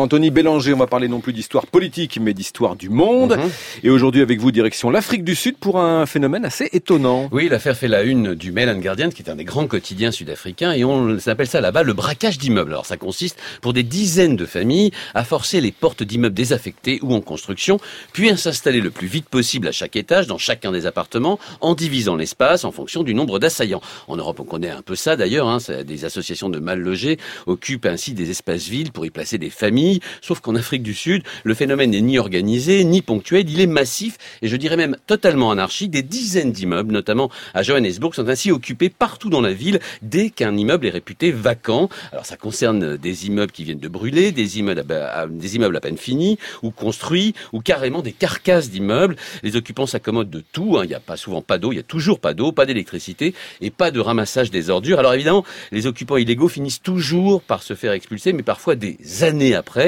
Anthony Bélanger. On va parler non plus d'histoire politique, mais d'histoire du monde. Mhm. Et aujourd'hui, avec vous, direction l'Afrique du Sud pour un phénomène assez étonnant. Oui, l'affaire fait la une du Mail and Guardian, qui est un des grands quotidiens sud-africains, et on s'appelle ça là-bas le braquage d'immeubles. Alors, ça consiste pour des dizaines de familles à forcer les portes d'immeubles désaffectés ou en construction, puis à s'installer le plus vite possible à chaque étage, dans chacun des appartements, en divisant l'espace en fonction du nombre d'assaillants. En Europe, on connaît un peu ça d'ailleurs. Hein, des associations de mal logés occupent ainsi des espaces vides pour y placer des familles. Sauf qu'en Afrique du Sud, le phénomène n'est ni organisé, ni ponctuel, il est massif et je dirais même totalement anarchique. Des dizaines d'immeubles, notamment à Johannesburg, sont ainsi occupés partout dans la ville dès qu'un immeuble est réputé vacant. Alors ça concerne des immeubles qui viennent de brûler, des immeubles à, peine finis ou construits, ou carrément des carcasses d'immeubles. Les occupants s'accommodent de tout. Hein. Il n'y a pas souvent pas d'eau, il y a toujours pas d'eau, pas d'électricité et pas de ramassage des ordures. Alors évidemment, les occupants illégaux finissent toujours par se faire expulser, mais parfois des années après.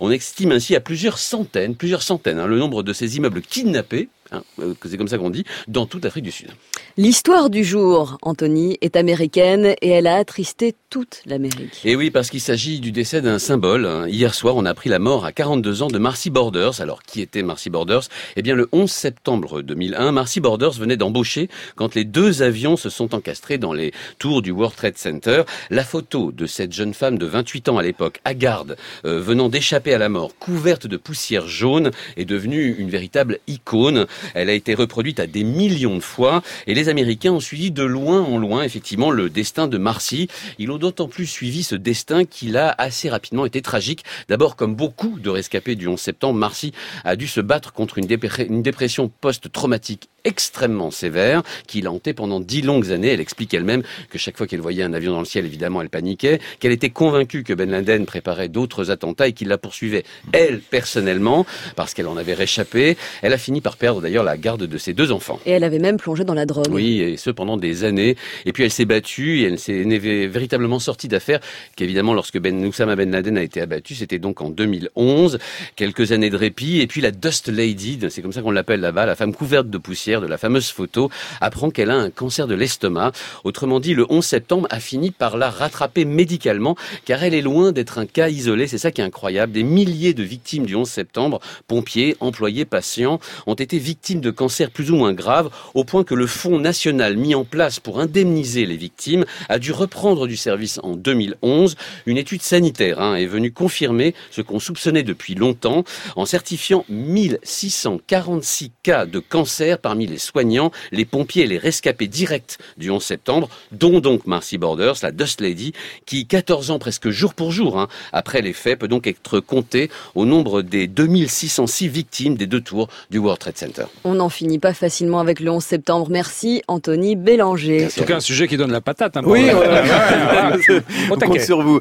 On estime ainsi à plusieurs centaines, plusieurs centaines, hein, le nombre de ces immeubles kidnappés Hein, euh, c'est comme ça qu'on dit, dans toute l'Afrique du Sud. L'histoire du jour, Anthony, est américaine et elle a attristé toute l'Amérique. Et oui, parce qu'il s'agit du décès d'un symbole. Hein. Hier soir, on a appris la mort à 42 ans de Marcy Borders. Alors, qui était Marcy Borders? Eh bien, le 11 septembre 2001, Marcy Borders venait d'embaucher quand les deux avions se sont encastrés dans les tours du World Trade Center. La photo de cette jeune femme de 28 ans à l'époque, garde, euh, venant d'échapper à la mort, couverte de poussière jaune, est devenue une véritable icône. Elle a été reproduite à des millions de fois et les Américains ont suivi de loin en loin effectivement le destin de Marcy. Ils ont d'autant plus suivi ce destin qu'il a assez rapidement été tragique. D'abord, comme beaucoup de rescapés du 11 septembre, Marcy a dû se battre contre une, dépression post-traumatique extrêmement sévère qui l'a hantée pendant dix longues années. Elle explique elle-même que chaque fois qu'elle voyait un avion dans le ciel, évidemment, elle paniquait, qu'elle était convaincue que Ben Laden préparait d'autres attentats et qu'il la poursuivait, elle, personnellement, parce qu'elle en avait réchappé. Elle a fini par perdre d'ailleurs la garde de ses deux enfants. Et elle avait même plongé dans la drogue. Oui, et ce pendant des années. Et puis elle s'est battue et elle s'est véritablement sortie d'affaire qu'évidemment, lorsque Ben Oussama Ben Laden a été abattu, c'était donc en 2011. Quelques années de répit. Et puis la Dust Lady, c'est comme ça qu'on l'appelle là-bas, la femme couverte de poussière, de la fameuse photo, apprend qu'elle a un cancer de l'estomac. Autrement dit, le 11 septembre a fini par la rattraper médicalement, car elle est loin d'être un cas isolé. C'est ça qui est incroyable. Des milliers de victimes du 11 septembre, pompiers, employés, patients, ont été victimes de cancers plus ou moins graves, au point que le Fonds national mis en place pour indemniser les victimes a dû reprendre du service en 2011. Une étude sanitaire hein, est venue confirmer ce qu'on soupçonnait depuis longtemps en certifiant 1646 cas de cancer parmi les soignants, les pompiers et les rescapés directs du 11 septembre, dont donc Marcy Borders, la Dust Lady, qui 14 ans presque jour pour jour hein, après les faits peut donc être comptée au nombre des 2606 victimes des deux tours du World Trade Center. On n'en finit pas facilement avec le 11 septembre. Merci Anthony Bélanger. En tout cas un sujet qui donne la patate. Hein, oui, on compte sur vous.